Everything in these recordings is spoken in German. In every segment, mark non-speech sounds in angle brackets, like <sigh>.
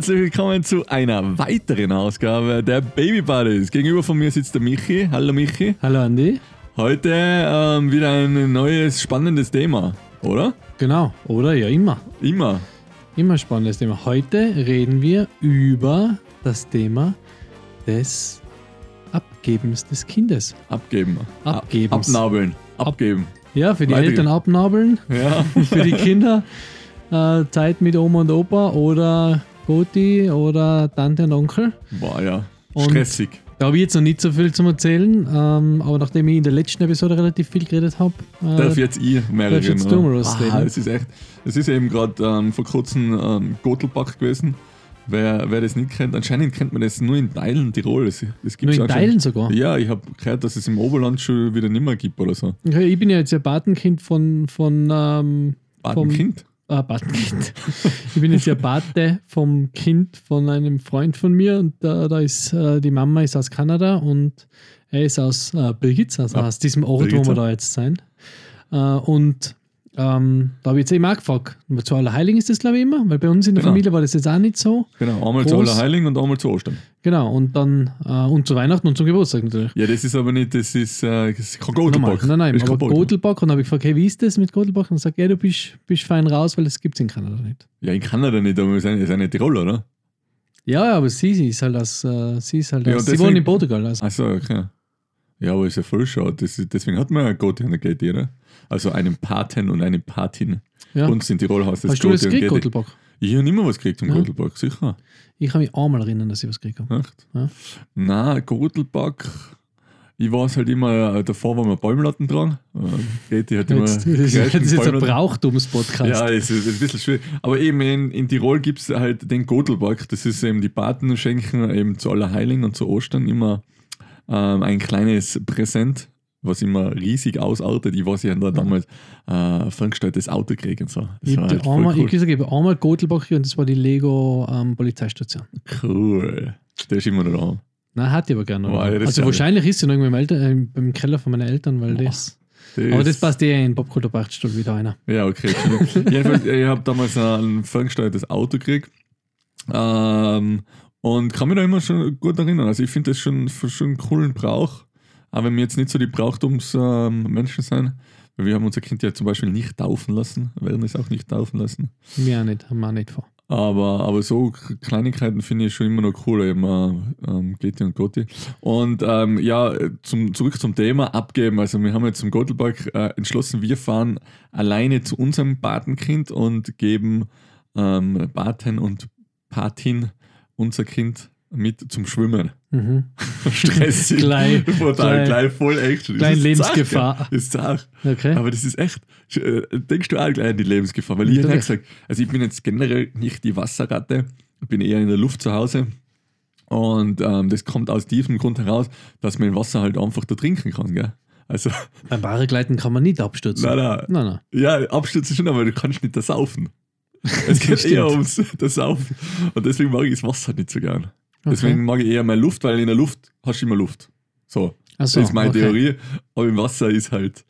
herzlich willkommen zu einer weiteren Ausgabe der Baby Buddies. Gegenüber von mir sitzt der Michi. Hallo Michi. Hallo Andi. Heute ähm, wieder ein neues spannendes Thema, oder? Genau, oder? Ja, immer. Immer. Immer spannendes Thema. Heute reden wir über das Thema des Abgebens des Kindes. Abgeben. Abgebens. Abnabeln. Abgeben. Ja, für die Weitergehen. Eltern abnabeln, Ja. <laughs> für die Kinder äh, Zeit mit Oma und Opa oder Goti oder Tante und Onkel. Boah, ja. Und- Stressig. Da habe ich jetzt noch nicht so viel zu erzählen, ähm, aber nachdem ich in der letzten Episode relativ viel geredet habe, Darf äh, jetzt ich mehr darfst jetzt reden, du mal ah. Es ist echt. Es ist eben gerade ähm, vor kurzem ähm, Gotelbach gewesen. Wer, wer das nicht kennt, anscheinend kennt man das nur in Teilen Tirol. Das, das nur gibt's in anscheinend- Teilen sogar. Ja, ich habe gehört, dass es im Oberland schon wieder nimmer gibt oder so. Okay, ich bin ja jetzt ja Patenkind von, von ähm, Patenkind? Äh, Patenkind. ich bin jetzt ja Pate vom Kind von einem Freund von mir und da, da ist äh, die Mama ist aus Kanada und er ist aus äh, Birgitz, also Ah, aus diesem Ort, wo Birgitzer. wir da jetzt sein. Äh, und ähm, da habe ich jetzt eben auch gefragt, zu Allerheiligen ist das glaube ich immer, weil bei uns in der Genau. Familie war das jetzt auch nicht so. Genau, einmal zu Groß. Allerheiligen und einmal zu Ostern. Genau, und dann äh, und zu Weihnachten und zum Geburtstag natürlich. Ja, das ist aber nicht, das ist, äh, das ist kein Normal. Gotelbach. Nein, nein, das aber. Gotelbach. Und dann habe ich gefragt, hey, wie ist das mit Gotelbach? Und er sagt, ja, du bist, bist fein raus, weil das gibt es in Kanada nicht. Ja, in Kanada nicht, aber wir sind, sind nicht Tirol, oder? Ja, aber sie, sie ist halt aus, äh, sie ist halt Ja, aus, und sie wohnt in Portugal. Also. Achso, okay. Ja, aber ist ja voll schade. Deswegen hat man ja Goti und Geti, oder? Also einen Paten und eine Patin. Ja. Uns in Tirol heißt das Hast du das und gekriegt. Gotelbach? Ich habe mehr was gekriegt zum Ja. Gotelbach, sicher. Ich kann mich einmal erinnern, dass ich was gekriegt habe. Echt? Ja. Nein, Gotelback. Ich weiß halt immer, äh, davor waren wir Bäumlatten dran. Äh, Geti hat immer. Jetzt, das ist jetzt ein. Brauchtumspodcast. Ja, es ist, es ist ein bisschen schwierig. Aber eben in, in Tirol gibt es halt den Gotelback. Das ist eben die Paten schenken eben zu Allerheiligen und zu Ostern immer ähm, ein kleines Präsent, was immer riesig ausartet. Ich weiß, ich habe da damals äh, veranstaltetes Auto gekriegt und so. Das ich war habe halt einmal, cool. ich habe einmal Gotelbach und das war die Lego ähm, Polizeistation. cool. Der ist immer noch da. Nein, hatte ich aber gerne. Das also wahrscheinlich ist sie noch irgendwo im, Eltern, äh, im Keller von meinen Eltern, weil Boah, das. Der Aber das passt eh in Popkultur Beichtstuhl wieder einer. Ja, okay. <laughs> Jedenfalls, ich habe damals ein ferngesteuertes Auto gekriegt. Ähm, und kann mich da immer schon gut erinnern. Also ich finde das schon, schon einen coolen Brauch. Aber wenn wir jetzt nicht so die Brauchtumsmenschen ähm, sind, weil wir haben unser Kind ja zum Beispiel nicht taufen lassen, werden es auch nicht taufen lassen. Mir auch nicht, haben wir auch nicht vor. Aber, aber so Kleinigkeiten finde ich schon immer noch cooler, eben äh, ähm, Geti und Gotti. Und ähm, ja, zum, zurück zum Thema abgeben. Also wir haben jetzt zum Gottelberg äh, entschlossen, wir fahren alleine zu unserem Patenkind und geben ähm, Paten und Patin unser Kind mit zum Schwimmen. Mhm. <laughs> Stressig. <laughs> Gleich- Total, gleich- voll Action. Gleich ist Lebensgefahr. Ist Zach. Okay. Aber das ist echt, äh, denkst du auch gleich an die Lebensgefahr? Weil ich Natürlich. gesagt, also ich bin jetzt generell nicht die Wasserratte, ich bin eher in der Luft zu Hause. Und ähm, das kommt aus diesem Grund heraus, dass man Wasser halt einfach da trinken kann. Gell? Also, Beim Barregleiten kann man nicht abstürzen. nein, nein. Nein, nein. Ja, abstürzen schon, aber du kannst nicht das saufen. Es <laughs> geht eher ums das Saufen. Und deswegen mag ich das Wasser nicht so gern. Deswegen Okay. mag ich eher mehr Luft, weil in der Luft hast du immer Luft. So, so, das ist meine okay. Theorie. Aber im Wasser ist halt.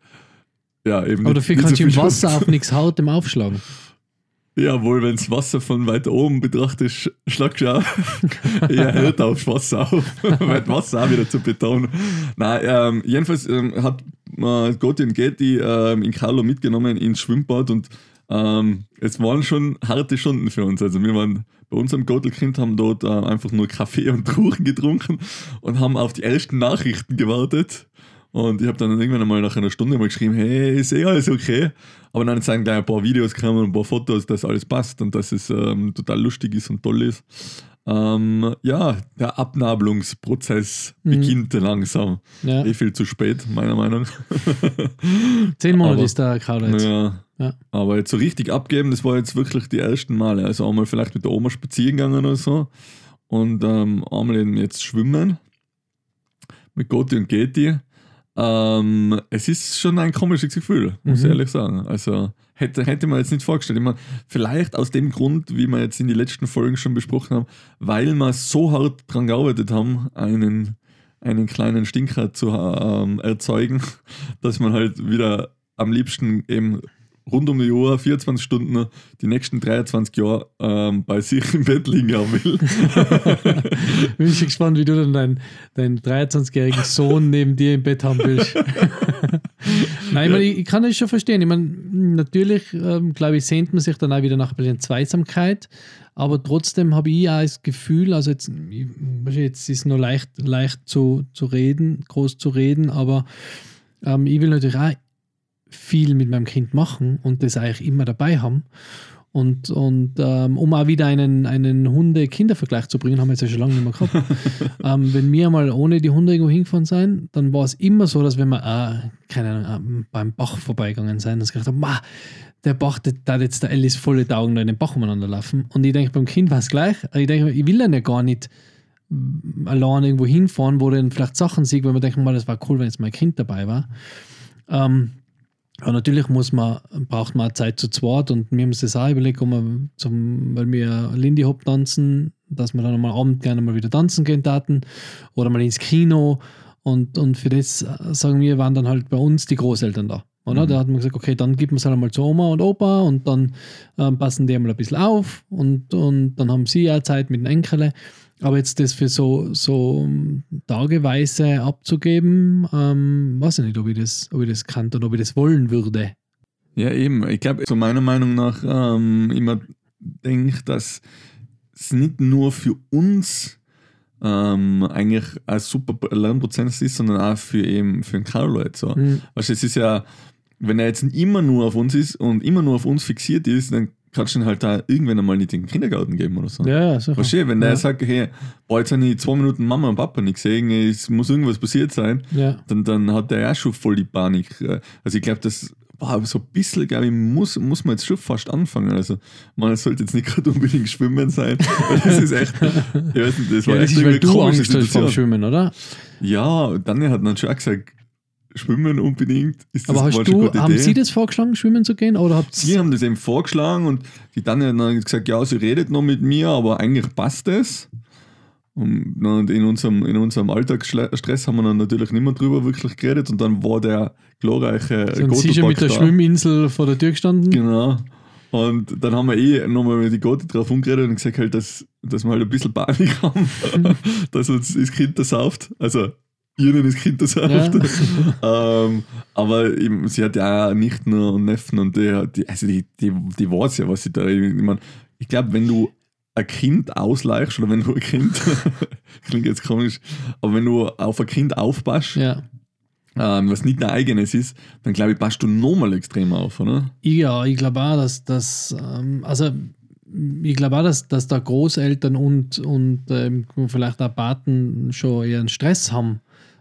Ja, eben Aber dafür kannst so du im Wasser Luft. auf nichts Haut im Aufschlagen. <laughs> Jawohl, wenn das Wasser von weiter oben betrachtest, sch- schlagst du auch <laughs> eher hört aufs Wasser auf, weil das Wasser auch wieder zu Beton. Nein, ähm, jedenfalls ähm, hat äh, Gotti und Getty ähm, in Carlo mitgenommen ins Schwimmbad und ähm, es waren schon harte Stunden für uns. Also wir waren bei unserem Gottelkind, haben dort äh, einfach nur Kaffee und Kuchen getrunken und haben auf die ersten Nachrichten gewartet. Und ich habe dann irgendwann einmal nach einer Stunde mal geschrieben, hey, ist eh alles okay. Aber dann sind gleich ein paar Videos gekommen und ein paar Fotos, dass alles passt und dass es ähm, total lustig ist und toll ist. Ähm, ja, der Abnabelungsprozess Mhm. beginnt langsam. Ja. Eh viel zu spät, meiner Meinung. Zehn Monate <laughs> aber- ist der Kauder jetzt. Ja. Ja. Aber jetzt so richtig abgeben, das war jetzt wirklich die ersten Male. Also einmal vielleicht mit der Oma spazieren gegangen oder so. Und ähm, einmal eben jetzt schwimmen. Mit Gotti und Geti. Ähm, es ist schon ein komisches Gefühl, muss ich Mhm. ehrlich sagen. Also hätte, hätte man jetzt nicht vorgestellt. Ich meine, vielleicht aus dem Grund, wie wir jetzt in die letzten Folgen schon besprochen haben, weil wir so hart dran gearbeitet haben, einen, einen kleinen Stinker zu ähm, erzeugen, <laughs> dass man halt wieder am liebsten eben rund um die Uhr, 24 Stunden, die nächsten 23 Jahre ähm, bei sich im Bett liegen haben will. <laughs> Bin ich gespannt, wie du dann deinen, deinen 23-jährigen Sohn neben dir im Bett haben willst. <laughs> Nein, ich, meine, ich, kann das schon verstehen. Ich meine, natürlich, ähm, glaube ich, sehnt man sich dann auch wieder nach ein bisschen Zweisamkeit. Aber trotzdem habe ich auch das Gefühl, also jetzt, jetzt ist es nur leicht, leicht zu, zu reden, groß zu reden, aber ähm, ich will natürlich auch viel mit meinem Kind machen und das eigentlich immer dabei haben. Und, und ähm, um auch wieder einen, einen Hunde-Kinder-Vergleich zu bringen, haben wir jetzt ja schon lange nicht mehr gehabt. <laughs> ähm, wenn wir mal ohne die Hunde irgendwo hingefahren sind, dann war es immer so, dass wenn wir, äh, keine Ahnung, beim Bach vorbeigegangen sind, dass ich gedacht habe, der Bach, da jetzt der Alice volle Augen da in den Bach umeinander laufen. Und ich denke, beim Kind war es gleich. Ich denke, ich will dann ja gar nicht allein irgendwo hinfahren, wo dann vielleicht Sachen sieht, weil man denkt, mal, das war cool, wenn jetzt mein Kind dabei war. Ähm, aber natürlich muss man, braucht man Zeit zu zweit und wir haben uns das auch überlegt, um zum, weil wir Lindy Hop tanzen, dass wir dann am Abend gerne mal wieder tanzen gehen taten oder mal ins Kino und, und für das, sagen wir, waren dann halt bei uns die Großeltern da. Oder? Mhm. Da hat man gesagt, okay, dann gibt man es halt einmal zu Oma und Opa und dann ähm, passen die einmal ein bisschen auf und, und dann haben sie ja Zeit mit den Enkeln. Aber jetzt das für so, so tageweise abzugeben, ähm, weiß ich nicht, ob ich das, ob ich das kann oder ob ich das wollen würde. Ja, eben. Ich glaube, so meiner Meinung nach ähm, immer denke, dass es nicht nur für uns ähm, eigentlich ein super Lernprozess ist, sondern auch für eben für den Carlo jetzt so. Mhm. Weißt, es ist ja, wenn er jetzt immer nur auf uns ist und immer nur auf uns fixiert ist, dann kannst du ihn halt da irgendwann einmal nicht in den Kindergarten geben oder so. Ja, ja, sicher. Verstehe, wenn der sagt, hey, boah, jetzt habe ich zwei Minuten Mama und Papa nicht gesehen, es muss irgendwas passiert sein, ja. dann, dann hat der ja schon voll die Panik. Also ich glaube, das war so ein bisschen, glaube ich, muss, muss man jetzt schon fast anfangen. Also man sollte jetzt nicht gerade unbedingt schwimmen sein. <laughs> das ist echt, ich weiß nicht, das war ja, echt das ist, weil du Angst hast vom Schwimmen, oder? Ja, dann hat man schon gesagt, Schwimmen unbedingt. Ist Aber hast du, haben Sie das vorgeschlagen, schwimmen zu gehen? Oder habt Sie haben das eben vorgeschlagen und die Tanja hat dann gesagt, ja, sie redet noch mit mir, aber eigentlich passt es. Und in unserem, in unserem Alltagsstress haben wir dann natürlich nicht mehr drüber wirklich geredet und dann war der glorreiche Sind Sie schon mit der da. Schwimminsel vor der Tür gestanden? Genau. Und dann haben wir eh nochmal mit die Gotti drauf umgeredet und gesagt, halt, dass, dass wir halt ein bisschen Panik <laughs> haben, <laughs> dass uns das Kind da sauft. Also ihnen das Kind das ja. ähm, aber eben, sie hat ja nicht nur Neffen und die, die also die, die, die weiß ja, was sie da. Ich, mein, ich glaube, wenn du ein Kind ausleichst oder wenn du ein Kind, <laughs> klingt jetzt komisch, aber wenn du auf ein Kind aufpasst, ja. ähm, was nicht dein eigenes ist, dann glaube ich, passt du nochmal extrem auf, oder? Ja, ich glaube auch, dass das, ähm, also ich glaube auch, dass, dass da Großeltern und, und ähm, vielleicht auch Paten schon einen Stress haben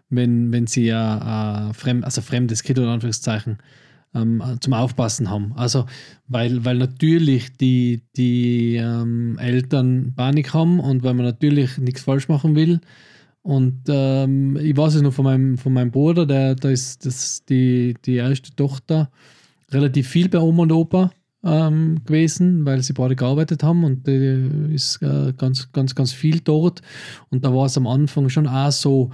wenn, wenn sie ja äh, fremd, also fremdes Kind oder Anführungszeichen ähm, zum Aufpassen haben. Also, weil, weil natürlich die, die ähm, Eltern Panik haben und weil man natürlich nichts falsch machen will. Und ähm, ich weiß es noch von meinem, von meinem Bruder, der, da ist das, die, die erste Tochter relativ viel bei Oma und Opa ähm, gewesen, weil sie beide gearbeitet haben und die ist äh, ganz, ganz, ganz viel dort. Und da war es am Anfang schon auch so,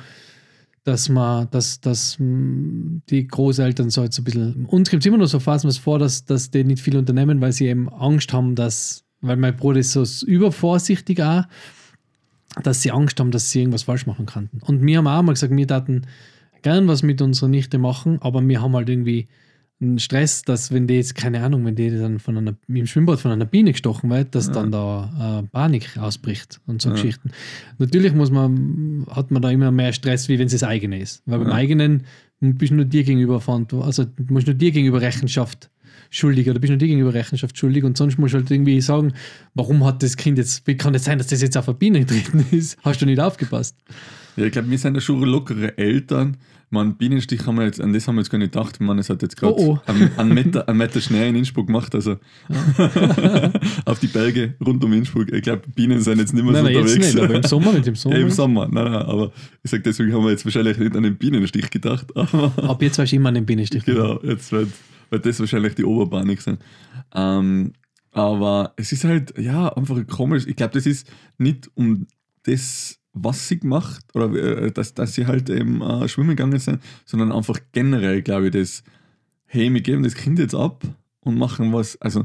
dass man, dass, dass hm, die Großeltern so jetzt ein bisschen, uns gibt es immer noch so Phasen was vor, dass, dass die nicht viel unternehmen, weil sie eben Angst haben, dass, weil mein Bruder ist so übervorsichtig auch, dass sie Angst haben, dass sie irgendwas falsch machen könnten. Und wir haben auch mal gesagt, wir daten gern was mit unserer Nichte machen, aber wir haben halt irgendwie einen Stress, dass wenn die jetzt, keine Ahnung, wenn die dann von einer, im Schwimmbad von einer Biene gestochen wird, dass ja. dann da äh, Panik ausbricht und so ja. Geschichten. Natürlich muss man, hat man da immer mehr Stress, wie wenn es das eigene ist. Weil beim eigenen bist du nur dir gegenüber also musst nur dir gegenüber Rechenschaft schuldig oder bist nur dir gegenüber Rechenschaft schuldig und sonst musst du halt irgendwie sagen, warum hat das Kind jetzt, wie kann es das sein, dass das jetzt auf eine Biene getreten ist? Hast du nicht aufgepasst? Ja, ich glaube, wir sind ja schon lockere Eltern, man, Bienenstich haben wir jetzt, an das haben wir jetzt gar nicht gedacht. Man, es hat jetzt gerade oh, oh. einen, einen, Meter, einen Meter Schnee in Innsbruck gemacht, also <laughs> auf die Berge rund um Innsbruck. Ich glaube, Bienen sind jetzt nicht mehr nein, so nein, unterwegs. Nicht, aber im Sommer nicht im Sommer. Ja, <laughs> Im Sommer, nein, nein, aber ich sage, deswegen haben wir jetzt wahrscheinlich nicht an den Bienenstich gedacht. <laughs> Ab jetzt weißt du immer an den Bienenstich. Genau, jetzt wird, wird das wahrscheinlich die Oberpanik sein. Ähm, aber es ist halt, ja, einfach komisch. Ich glaube, das ist nicht um das was sie gemacht oder äh, dass, dass sie halt eben äh, schwimmen gegangen sind, sondern einfach generell, glaube ich, das, hey, wir geben das Kind jetzt ab und machen was. Also,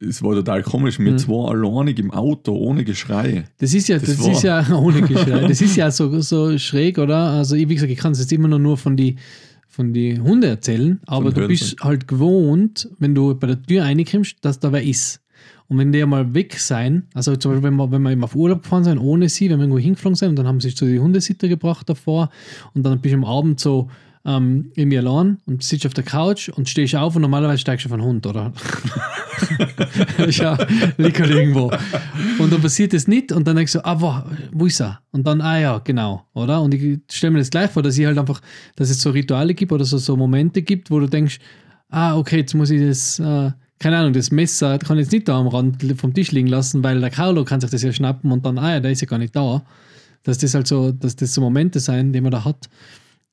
es war total komisch. Wir Mhm. zwei alleinig im Auto, ohne Geschrei. Das ist ja, Das das, ist ja <laughs> ohne Geschrei. Das ist ja so, so schräg, oder? Also, ich, wie gesagt, ich kann es jetzt immer noch nur von die, von die Hunde erzählen, aber Von du bist halt gewohnt, wenn du bei der Tür reinkommst, dass da wer ist. Und wenn die mal weg sein, also zum Beispiel, wenn wir, wenn wir eben auf Urlaub gefahren sind, ohne sie, wenn wir irgendwo hingeflogen sind, und dann haben sie so die Hundesitter gebracht davor und dann bist du am Abend so ähm, irgendwie allein und sitzt auf der Couch und stehst auf und normalerweise steigst du auf einen Hund, oder? <laughs> ja, liegt halt irgendwo. Und dann passiert das nicht und dann denkst du, ah, wo, wo ist er? Und dann, ah ja, genau, oder? Und ich stelle mir das gleich vor, dass ich halt einfach, dass es so Rituale gibt oder so, so Momente gibt, wo du denkst, ah, okay, jetzt muss ich das, äh, keine Ahnung, das Messer kann ich jetzt nicht da am Rand vom Tisch liegen lassen, weil der Carlo kann sich das ja schnappen und dann, ah ja, der ist ja gar nicht da. Dass das halt so, dass das so Momente sein, die man da hat.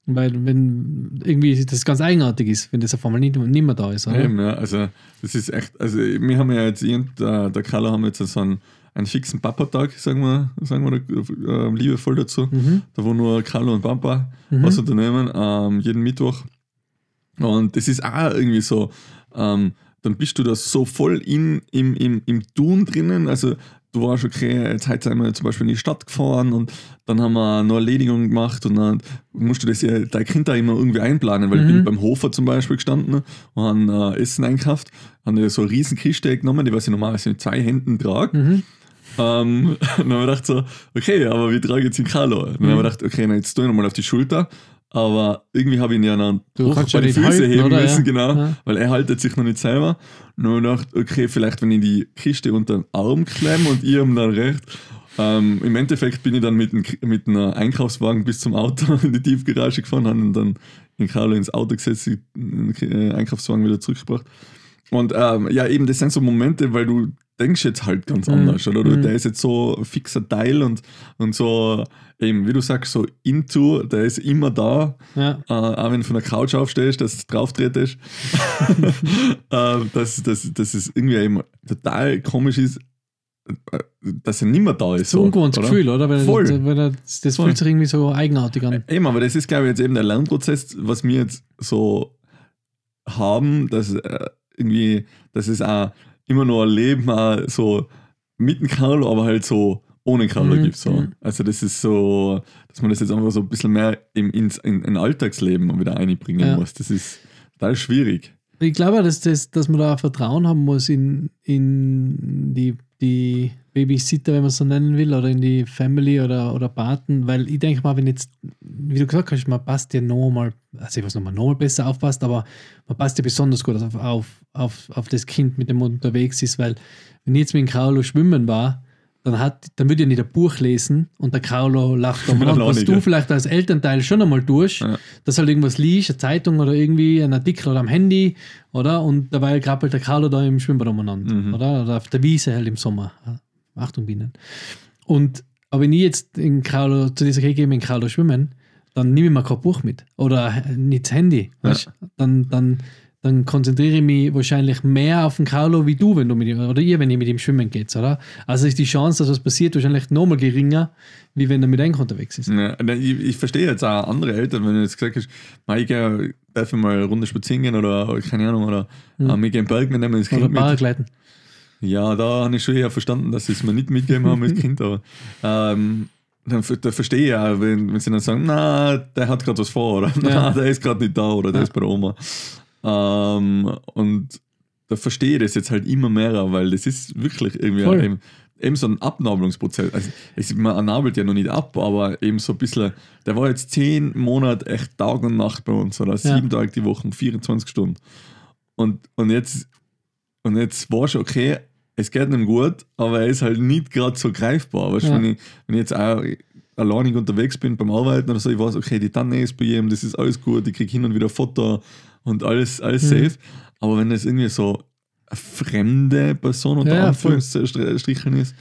Weil wenn irgendwie das ganz eigenartig ist, wenn das auf einmal nicht, nicht mehr da ist. Oder? Eben, ja, also das ist echt, also wir haben ja jetzt, ich und der, der Carlo haben jetzt so einen, einen fixen Papa-Tag, sagen wir, sagen wir äh, liebevoll dazu, Mhm. da wo nur Carlo und Papa was unternehmen, ähm, jeden Mittwoch. Und das ist auch irgendwie so, ähm, dann bist du da so voll in, im, im, im Tun drinnen, also du warst okay, jetzt heute sind wir zum Beispiel in die Stadt gefahren und dann haben wir noch Erledigungen gemacht und dann musst du das ja, dein Kind da immer irgendwie einplanen, weil ich bin beim Hofer zum Beispiel gestanden und haben äh, Essen einkauft, haben so eine riesen Kiste genommen, die was ich normalerweise mit zwei Händen trage. Mhm. Ähm, und <laughs> dann haben wir gedacht so, okay, aber wir tragen jetzt den. Und dann haben wir gedacht, okay, na, jetzt tue ich nochmal auf die Schulter. Aber irgendwie habe ich ihn ja dann Du hoch kannst bei ja die Füße halten, heben oder? müssen, Ja. genau, Ja. weil er haltet sich noch nicht selber. Und dann habe ich gedacht, okay, vielleicht wenn ich die Kiste unter den Arm klemme und ihr ihm dann recht. Ähm, Im Endeffekt bin ich dann mit, einem, mit einem Einkaufswagen bis zum Auto <laughs> in die Tiefgarage gefahren, ihn dann in Carlo ins Auto gesetzt, den äh, Einkaufswagen wieder zurückgebracht. Und ähm, ja, eben, das sind so Momente, weil du denkst jetzt halt ganz anders, oder? Du, Der ist jetzt so fixer Teil und, und so, eben, wie du sagst, so into, der ist immer da. Ja. Äh, auch wenn du von der Couch aufstehst, dass du drauf trittst. <laughs> <laughs> äh, dass, dass, dass es irgendwie eben total komisch ist, äh, dass er nicht mehr da ist. So ein ungewohntes oder? Gefühl, oder? Weil, Voll. weil das, das Voll. fühlt sich irgendwie so eigenartig an. Eben, aber das ist, glaube ich, jetzt eben der Lernprozess, was wir jetzt so haben, dass äh, irgendwie, dass es auch immer noch ein Leben auch so mit dem Carlo, aber halt so ohne Carlo Mhm, gibt. So. mhm. Also das ist so, dass man das jetzt einfach so ein bisschen mehr im, ins in, in Alltagsleben wieder einbringen Ja. muss. Das ist total schwierig. Ich glaube, dass, das, dass man da Vertrauen haben muss in, in die, die Babysitter, wenn man es so nennen will, oder in die Family oder, oder Paten, weil ich denke mal, wenn jetzt, wie du gesagt hast, man passt ja nochmal, also ich weiß nicht, man nochmal besser aufpasst, aber man passt ja besonders gut auf, auf, auf, auf das Kind, mit dem man unterwegs ist, weil wenn ich jetzt mit dem Kraulo schwimmen war, dann, hat, dann würde ich nicht ein Buch lesen und der Kraulo lacht <laughs> am Rand, was du ja. vielleicht als Elternteil schon einmal tust, Ja. dass halt irgendwas liest, eine Zeitung oder irgendwie ein Artikel oder am Handy, oder? Und dabei krabbelt der Carlo da im Schwimmbad umeinander, Mhm. oder? Oder auf der Wiese halt im Sommer. Achtung, Bienen. Und aber wenn ich jetzt in Carlo, zu dieser gehe mit Carlo schwimmen, dann nehme ich mir kein Buch mit. Oder nicht das Handy. Ja. Weißt? Dann, dann, dann konzentriere ich mich wahrscheinlich mehr auf den Carlo wie du, wenn du mit ihm, oder ihr, wenn ihr mit ihm schwimmen geht, oder? Also ist die Chance, dass was passiert, wahrscheinlich nochmal geringer, wie wenn er mit einem unterwegs ist. Ja, und ich, ich verstehe jetzt auch andere Eltern, wenn du jetzt gesagt hast, "Mei, ich gehe, darf ich mal eine Runde spazieren gehen oder keine Ahnung, oder ich gehe in den Berg, wir nehmen das Oder Kind mit. Paragleiten. Ja, da habe ich schon eher verstanden, dass sie es mir nicht mitgegeben haben als Kind, aber ähm, dann, da verstehe ich auch, wenn, wenn sie dann sagen, na, der hat gerade was vor, oder <laughs> na, Ja. der ist gerade nicht da, oder der Ja. ist bei der Oma. Ähm, und da verstehe ich das jetzt halt immer mehr, weil das ist wirklich irgendwie eben, eben so ein Abnabelungsprozess. Also, es, man nabelt ja noch nicht ab, aber eben so ein bisschen, der war jetzt zehn Monate echt Tag und Nacht bei uns, oder sieben Tage die Woche, 24 Stunden. Und, und jetzt und jetzt war schon okay, es geht ihm gut, aber er ist halt nicht gerade so greifbar. Weißt, Ja. wenn, ich, wenn ich jetzt auch alleinig unterwegs bin beim Arbeiten oder so, ich weiß, okay, die Tanne ist bei ihm, das ist alles gut, ich kriege hin und wieder ein Foto und alles, alles Mhm. safe. Aber wenn das irgendwie so eine fremde Person unter Ja. Anführungsstrichen ist,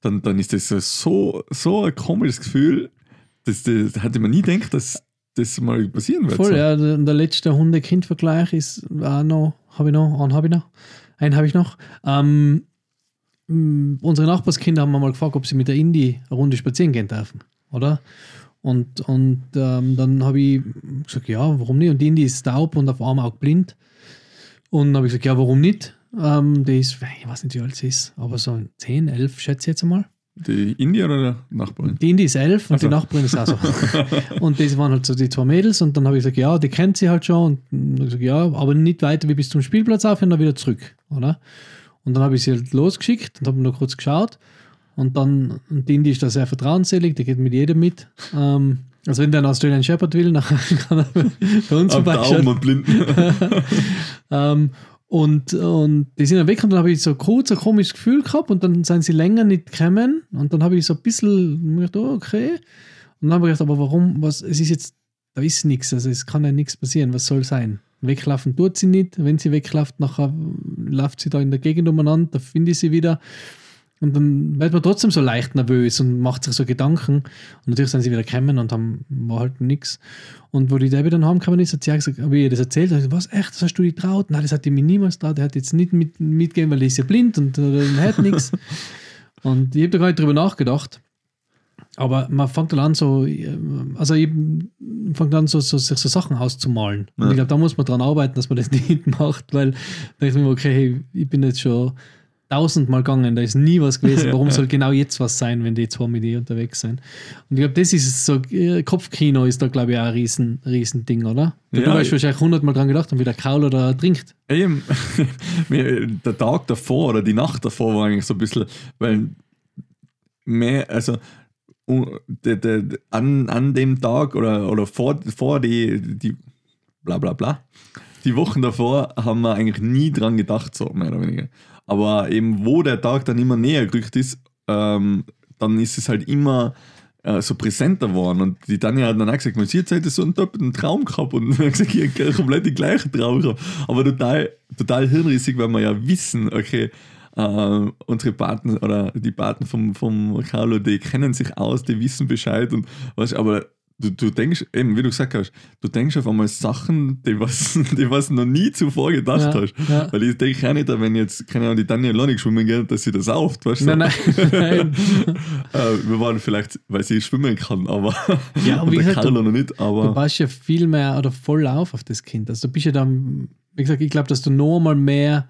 dann, dann ist das so, so ein komisches Gefühl, das, das hätte man nie gedacht, dass das mal passieren wird. Voll, so. ja. Der, der letzte Hunde-Kind-Vergleich ist auch noch, habe ich noch, einen habe ich noch, einen habe ich noch. Ähm, unsere Nachbarskinder haben mal gefragt, ob sie mit der Indie eine Runde spazieren gehen dürfen, oder? Und, und ähm, dann habe ich gesagt, ja, warum nicht? Und die Indie ist taub und auf einem Auge blind. Und dann habe ich gesagt, ja, warum nicht? Ähm, die ist, ich weiß nicht, wie alt sie ist, aber so 10, 11, schätze ich jetzt einmal. Die Indie oder der Nachbarin? Die Indie ist elf und Ach so. die Nachbarin ist auch so. <laughs> und das waren halt so die zwei Mädels und dann habe ich gesagt, ja, die kennt sie halt schon und dann hab ich gesagt, ja, aber nicht weiter wie bis zum Spielplatz auf und dann wieder zurück, oder? Und dann habe ich sie halt losgeschickt und habe nur kurz geschaut und dann, und die Indie ist da sehr vertrauensselig, die geht mit jedem mit. Ähm, also wenn der einen Australian Shepherd will, dann <laughs> kann er bei uns der vorbeischauen. Und Blinden. <laughs> Ähm, und, und die sind dann weg und dann habe ich so kurz ein komisches Gefühl gehabt und dann sind sie länger nicht gekommen und dann habe ich so ein bisschen gedacht, oh, okay. Und dann habe ich gedacht, aber warum, was, es ist jetzt, da ist nichts, also es kann ja nichts passieren, was soll sein? Weglaufen tut sie nicht, wenn sie wegläuft, nachher läuft sie da in der Gegend umeinander, da finde ich sie wieder. Und dann wird man trotzdem so leicht nervös und macht sich so Gedanken. Und natürlich sind sie wieder gekommen und haben, war halt nichts. Und wo die Debbie dann heimgekommen ist, hat sie auch gesagt, habe ich ihr das erzählt, sie gesagt, was, echt, das hast du dich traut? Nein, das hat die mir niemals traut, der hat jetzt nicht mit, mitgegeben, weil die ist ja blind und äh, hat nichts. <laughs> Und ich habe da gar nicht drüber nachgedacht. Aber man fängt dann an, so, äh, also ich fängt an, so, so, sich so Sachen auszumalen. Und Ja. ich glaube, da muss man dran arbeiten, dass man das <laughs> nicht macht, weil da ich mir, okay, hey, ich bin jetzt schon tausendmal gegangen, da ist nie was gewesen. Warum <laughs> soll genau jetzt was sein, wenn die zwei mit dir unterwegs sind? Und ich glaube, das ist so, äh, Kopfkino ist da, glaube ich, auch ein riesen, riesen Ding, oder? Du Ja, hast wahrscheinlich hundertmal dran gedacht und wie der Kaul oder trinkt. Eben, <laughs> der Tag davor oder die Nacht davor war eigentlich so ein bisschen, weil mehr, also an, an dem Tag oder, oder vor, vor die, die bla bla bla, die Wochen davor haben wir eigentlich nie dran gedacht, so mehr oder weniger. Aber eben, wo der Tag dann immer näher gerückt ist, ähm, dann ist es halt immer äh, so präsenter geworden. Und die Tanja hat dann auch gesagt, man sieht heute so einen doppelten Traum gehabt und <laughs> ich habe gesagt, ich habe komplett den gleichen Traum gehabt. Aber total, total hirnrissig, weil wir ja wissen, okay, äh, unsere Paten oder die Paten vom, vom Carlo, die kennen sich aus, die wissen Bescheid und was, aber du, du denkst, eben, wie du gesagt hast, du denkst auf einmal Sachen, die was, <laughs> die was noch nie zuvor gedacht Ja, hast. ja. Weil ich denke auch nicht, wenn jetzt, keine Ahnung, die Tanja alleine geschwommen geht, dass sie das sauft, weißt du? Nein, nein, <laughs> nein. äh, wir waren vielleicht, weil sie schwimmen kann, aber Ja, <laughs> und wie gesagt, Carlo noch nicht, Du aber passt ja viel mehr oder voll auf auf das Kind. Also du bist ja dann, wie gesagt, ich glaube, dass du noch mal mehr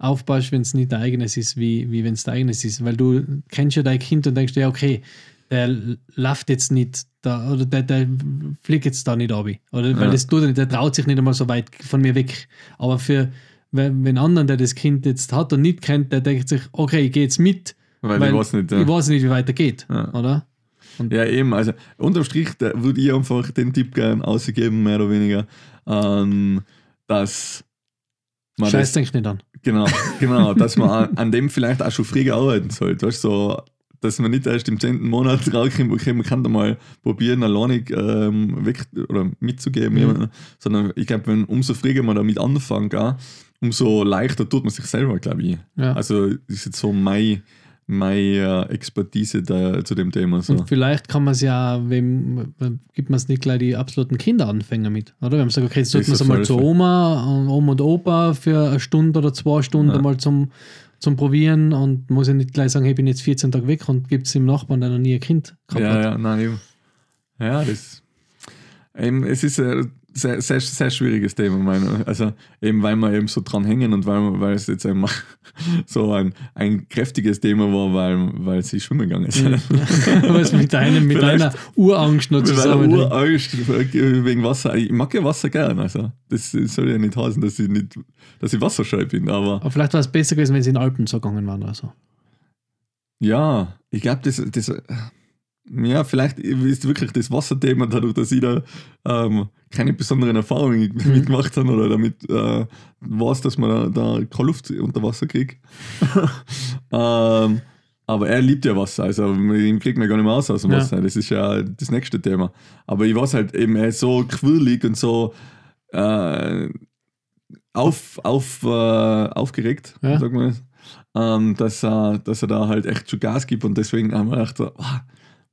aufpasst, wenn es nicht dein eigenes ist, wie, wie wenn es dein eigenes ist. Weil du kennst ja dein Kind und denkst ja, okay, der läuft jetzt nicht da oder der, der fliegt jetzt da nicht ab. Oder weil Ja. das tut er nicht, der traut sich nicht einmal so weit von mir weg. Aber für wenn, anderen, der das Kind jetzt hat und nicht kennt, der denkt sich, okay, ich gehe jetzt mit, weil, ich weiß nicht. Ja. ich weiß nicht, wie weiter geht. Ja. Oder? Ja, eben, also unterm Strich würde ich einfach den Tipp gerne ausgeben, mehr oder weniger, ähm, dass man Scheiß das, denk nicht an. genau, <laughs> genau, dass man an, an dem vielleicht auch schon früher arbeiten sollte, weißt so, dass man nicht erst im 10. Monat <laughs> rauskommt, okay, man kann da mal probieren, alleinig ähm, weg oder mitzugeben, Mhm. sondern ich glaube, wenn umso früher man damit anfängt, auch, umso leichter tut man sich selber, glaube ich. Ja. Also ist jetzt so mein, meine äh, Expertise da, zu dem Thema. So. Und vielleicht kann man es ja, wem, gibt man es nicht gleich die absoluten Kinderanfänger mit, oder? Wenn man sagt, okay, jetzt Das man es einmal zu. Oma, äh, Oma und Opa für eine Stunde oder zwei Stunden Ja. mal zum, zum Probieren und muss ja nicht gleich sagen, hey, ich bin jetzt 14 Tage weg und gibt es dem Nachbarn, der noch nie ein Kind gehabt Ja, hat. ja, nein, eben. Ja, das. Eben, es ist ein sehr, sehr, sehr schwieriges Thema, meine Also, eben, weil wir eben so dran hängen und weil, weil es jetzt einmal <laughs> so ein, ein kräftiges Thema war, weil, weil sie schwimmen gegangen. Weil es <laughs> mit, einem, mit einer Urangst noch Mit einer zusammen. Urangst wegen Wasser. Ich mag ja Wasser gern. Also, das soll ja nicht heißen, dass ich, nicht, dass ich wasserscheu bin, aber Aber vielleicht war es besser gewesen, wenn sie in Alpen so gegangen waren oder so. Ja, ich glaube, das, das, ja, vielleicht ist wirklich das Wasserthema dadurch, dass ich da ähm, keine besonderen Erfahrungen damit gemacht habe oder damit äh, weiß, dass man da, da keine Luft unter Wasser kriegt. <laughs> ähm, aber er liebt ja Wasser, also ihn kriegt man gar nicht mehr aus aus dem Ja. Wasser. Das ist ja das nächste Thema. Aber ich weiß halt eben, er ist so quirlig und so äh, auf, auf, äh, aufgeregt, Ja. sagt man ähm, dass, er, dass er da halt echt schon Gas gibt und deswegen haben wir gedacht, so, ah,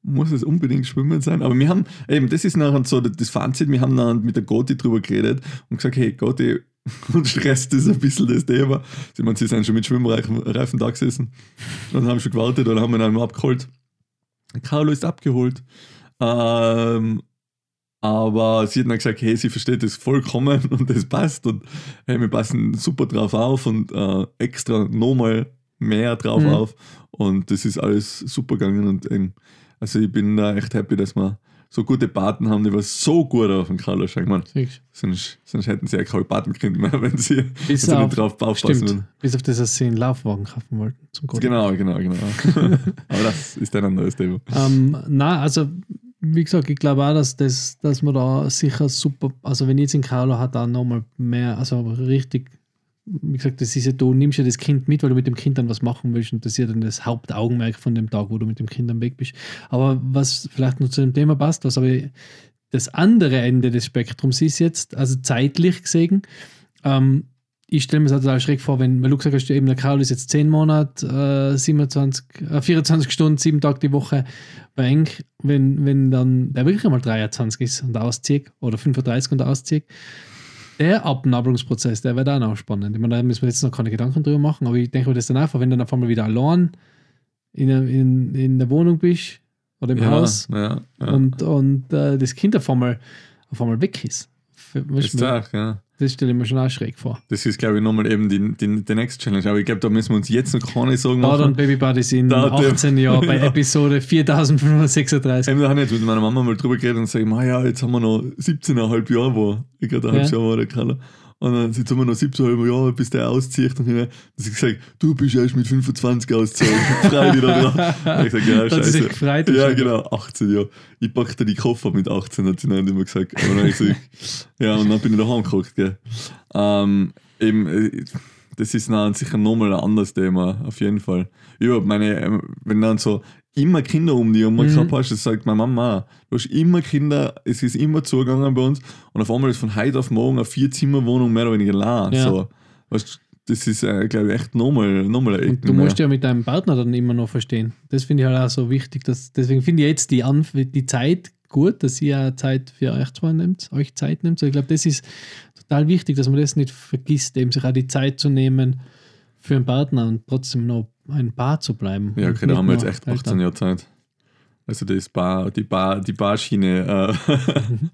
muss es unbedingt schwimmen sein. Aber wir haben, eben, das ist nachher so das Fazit, wir haben dann mit der Goti drüber geredet und gesagt, hey Goti, <laughs> uns stresst das ein bisschen das Thema. Sie, meinen, sie sind schon mit Schwimmreifen Reifen da gesessen und haben schon gewartet und haben ihn einmal abgeholt. Carlo ist abgeholt. Ähm, Aber sie hat dann gesagt, hey, sie versteht das vollkommen <laughs> und das passt und hey, wir passen super drauf auf und äh, extra nochmal mehr drauf Mhm. auf und das ist alles super gegangen und ähm, also ich bin da echt happy, dass wir so gute Paten haben, die was so gut auf den Carlo schauen. Man, sonst, sonst hätten sie ja keine Patenkind mehr, wenn sie, wenn sie auf- nicht drauf aufpassen Stimmt. würden. Bis auf das, dass sie einen Laufwagen kaufen wollten. Zum Gott. Genau, genau, genau. <laughs> Aber das ist ein anderes Thema. Ähm, na, also wie gesagt, ich glaube auch, dass, das, dass man da sicher super, also wenn jetzt in Carlo hat, da nochmal mehr, also richtig, wie gesagt, das ist ja, du nimmst ja das Kind mit, weil du mit dem Kind dann was machen willst und das ist ja dann das Hauptaugenmerk von dem Tag, wo du mit dem Kind am Weg bist. Aber was vielleicht noch zu dem Thema passt, was aber das andere Ende des Spektrums ist jetzt, also zeitlich gesehen, ähm, ich stelle mir das total schräg vor, wenn, weil du gesagt hast, eben der Karl ist jetzt 10 Monate, äh, 27, äh, 24 Stunden, 7 Tage die Woche bei Eng, wenn, wenn dann der wirklich einmal 23 ist und auszieht oder 35 und auszieht, der Abnabelungsprozess, der wird auch noch spannend. Ich meine, da müssen wir jetzt noch keine Gedanken drüber machen, aber ich denke mir das dann einfach, wenn du dann auf einmal wieder allein in, der- in, in der Wohnung bist oder im ja, Haus Ja, ja. und, und äh, das Kind auf einmal, auf einmal weg ist. Ist du, stark, ja. Das stelle ich mir schon auch schräg vor. Das ist, glaube ich, nochmal eben die, die, die Next Challenge. Aber ich glaube, da müssen wir uns jetzt noch keine Sorgen dann machen. Baby Buddies in Da hat der- 18 Jahren bei. <laughs> Episode 4536. Eben, da habe ich jetzt mit meiner Mama mal drüber geredet und sage, "Ma ja, jetzt haben wir noch 17,5 Jahre, wo ich gerade ein halbes Ja. Jahr war, der Kalle. Und dann jetzt haben wir noch 17,5 Jahre, bis der auszieht. Und ich habe gesagt, du bist erst mit 25 ausgezogen. Frei dich da drauf. Und ich gesagt, ja, sie sich scheiße. gefreut? Ja, genau, 18 Jahre. Ich packte die Koffer mit 18, hat sie dann immer gesagt. Aber dann ich gesagt, <laughs> ja, und dann bin ich daheim gekocht, gell. Ähm, eben, das ist dann sicher nochmal ein anderes Thema, auf jeden Fall. Ja, meine, ähm, wenn dann so immer Kinder um die herum Mhm. gehabt hast, das sagt meine Mama. Du hast immer Kinder, es ist immer zugegangen bei uns und auf einmal ist von heute auf morgen eine Vier-Zimmer-Wohnung mehr oder weniger leer. Ja. So. Weißt, das ist, äh, glaube ich, echt nochmal nochmal ein Und Ecken du musst ja mit deinem Partner dann immer noch verstehen. Das finde ich halt auch so wichtig. Dass, deswegen finde ich jetzt die, Anf die Zeit gut, dass ihr ja Zeit für euch zwei nehmt, euch Zeit nehmt. So, ich glaube, das ist total wichtig, dass man das nicht vergisst, eben sich auch die Zeit zu nehmen für einen Partner und trotzdem noch ein Paar zu bleiben. Ja, okay, da haben wir jetzt echt 18 Eltern. Jahre Zeit. Also das Bar, die Bar, die Barschiene. Äh,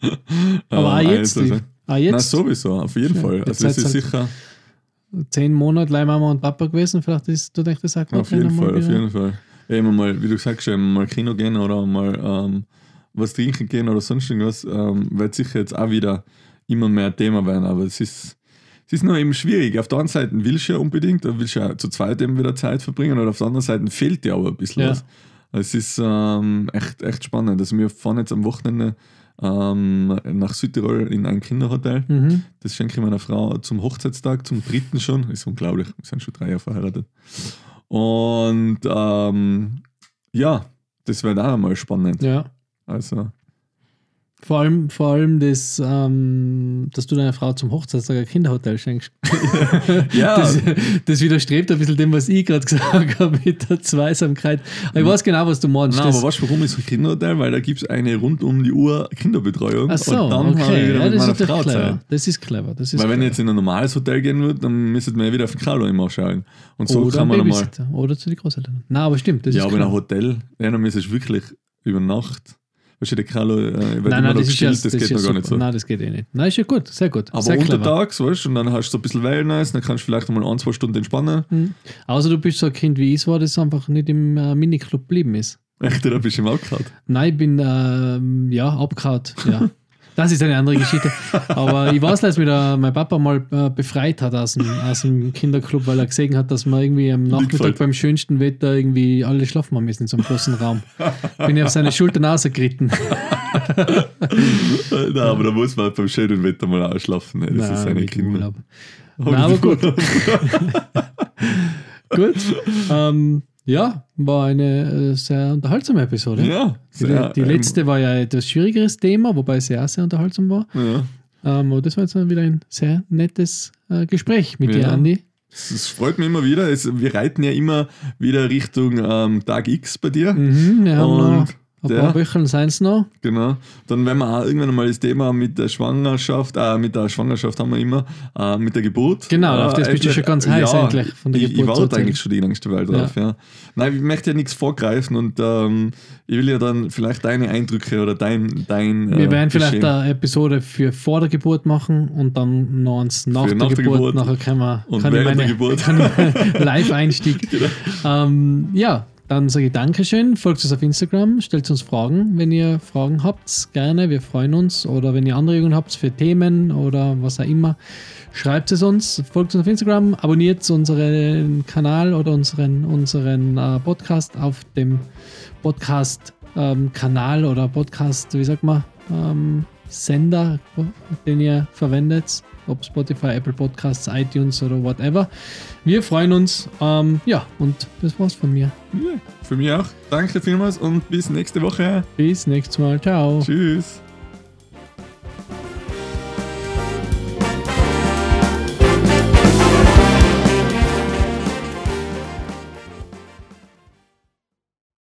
<laughs> Aber auch äh, jetzt, also- die, auch Na, jetzt sowieso, auf jeden Ja, Fall. jetzt Also es ist seid's sicher, zehn Monate allein Mama und Papa gewesen. Vielleicht ist, du denkst, das auch auf jeden Fall, auf jeden Fall. Ja, immer mal, wie du sagst, eben mal Kino gehen oder mal ähm, was trinken gehen oder sonst irgendwas, ähm, wird sicher jetzt auch wieder immer mehr Thema werden. Aber es ist, es ist nur eben schwierig. Auf der einen Seite willst du ja unbedingt, da willst du ja zu zweit eben wieder Zeit verbringen und auf der anderen Seite fehlt dir aber ein bisschen Ja. was. Es ist ähm, echt, echt spannend. Also wir fahren jetzt am Wochenende ähm, nach Südtirol in ein Kinderhotel. Mhm. Das schenke ich meiner Frau zum Hochzeitstag, zum dritten schon. Ist unglaublich. Wir sind schon drei Jahre verheiratet. Und ähm, ja, das wird auch einmal spannend. Ja. Also, Vor allem, vor allem das, ähm, dass du deiner Frau zum Hochzeitstag ein Kinderhotel schenkst. <laughs> ja, Das, das widerstrebt ein bisschen dem, was ich gerade gesagt <laughs> habe mit der Zweisamkeit. Aber ich weiß genau, was du meinst. Das- aber weißt du, warum ist ein Kinderhotel? Weil da gibt es eine rund um die Uhr Kinderbetreuung. Ach so, und dann okay. wieder Ja, mit das meiner ist doch Frau clever. Zeit. Das ist clever. Das ist Weil wenn clever. ich jetzt in ein normales Hotel gehen würde, dann müsstet man ja wieder auf den Carlo immer schauen. Und so Oder kann man nochmal. Babysitter. Oder zu den Großeltern. Nein, aber stimmt. Das Ja, aber in einem Hotel, ja, dann müsstest du wirklich über Nacht. Weißt du, der Carlo äh, wird Nein, nein, das ist ja, gestillt, das, das geht ja noch gar nicht so. Nein, das geht eh nicht. Nein, ist ja gut. Sehr gut. Aber Sehr clever. untertags, weißt du, und dann hast du so ein bisschen Wellness, dann kannst du vielleicht mal ein, zwei Stunden entspannen. Außer du bist so ein Kind wie ich war, das einfach nicht im äh, Miniclub geblieben ist. Echt, da bist du im Abgehauen. Nein, ich bin ähm, ja abgehauen. Ja. <laughs> Das ist eine andere Geschichte. <laughs> Aber ich weiß, dass mich da mein Papa mal äh, befreit hat aus dem, aus dem Kinderclub, weil er gesehen hat, dass wir irgendwie am Nachmittag beim schönsten Wetter irgendwie alle schlafen haben müssen in so einem großen Raum. Bin ich auf seine Schultern rausgeritten. <laughs> Nein, aber da muss man beim schönen Wetter mal ausschlafen. Ne? Das Nein, ist eine Kinder. Nein, aber gut. <laughs> Gut. Ähm, ja, war eine äh, sehr unterhaltsame Episode. Ja, Die, sehr, die ähm, letzte war ja etwas schwierigeres Thema, wobei es sehr, sehr unterhaltsam war. Ja. Ähm, aber das war jetzt wieder ein sehr nettes äh, Gespräch mit dir, Ja. Andi. Es, freut mich immer wieder. Es, wir reiten ja immer wieder Richtung ähm, Tag X bei dir. Mhm, haben Und- Ein paar Wochen seien es noch. Genau. Dann werden wir auch irgendwann mal das Thema mit der Schwangerschaft, äh, mit der Schwangerschaft haben wir immer, äh, mit der Geburt. Genau, äh, auf das bist du schon ganz heiß eigentlich, von der ich, Geburt Ich warte eigentlich schon die längste Weile drauf, ja. Nein, ich möchte ja nichts vorgreifen und ähm, ich will ja dann vielleicht deine Eindrücke oder dein. dein Wir äh, werden vielleicht eine Episode für vor der Geburt machen und dann noch eins nach, der, nach der Geburt. Geburt. Nachher kann, man, Und kann ich während der meine Geburt. <laughs> Live-Einstieg. <laughs> ähm, ja, dann sage ich Dankeschön. Folgt uns auf Instagram, stellt uns Fragen, wenn ihr Fragen habt. Gerne, wir freuen uns. Oder wenn ihr Anregungen habt für Themen oder was auch immer, schreibt es uns. Folgt uns auf Instagram, abonniert unseren Kanal oder unseren, unseren äh, Podcast auf dem Podcast-Kanal oder Podcast, wie sagt man, ähm, Sender, den ihr verwendet, ob Spotify, Apple Podcasts, iTunes oder whatever. Wir freuen uns. Ähm, ja, und das war's von mir. Ja, für mich auch. Danke vielmals und bis nächste Woche. Bis nächstes Mal. Ciao. Tschüss.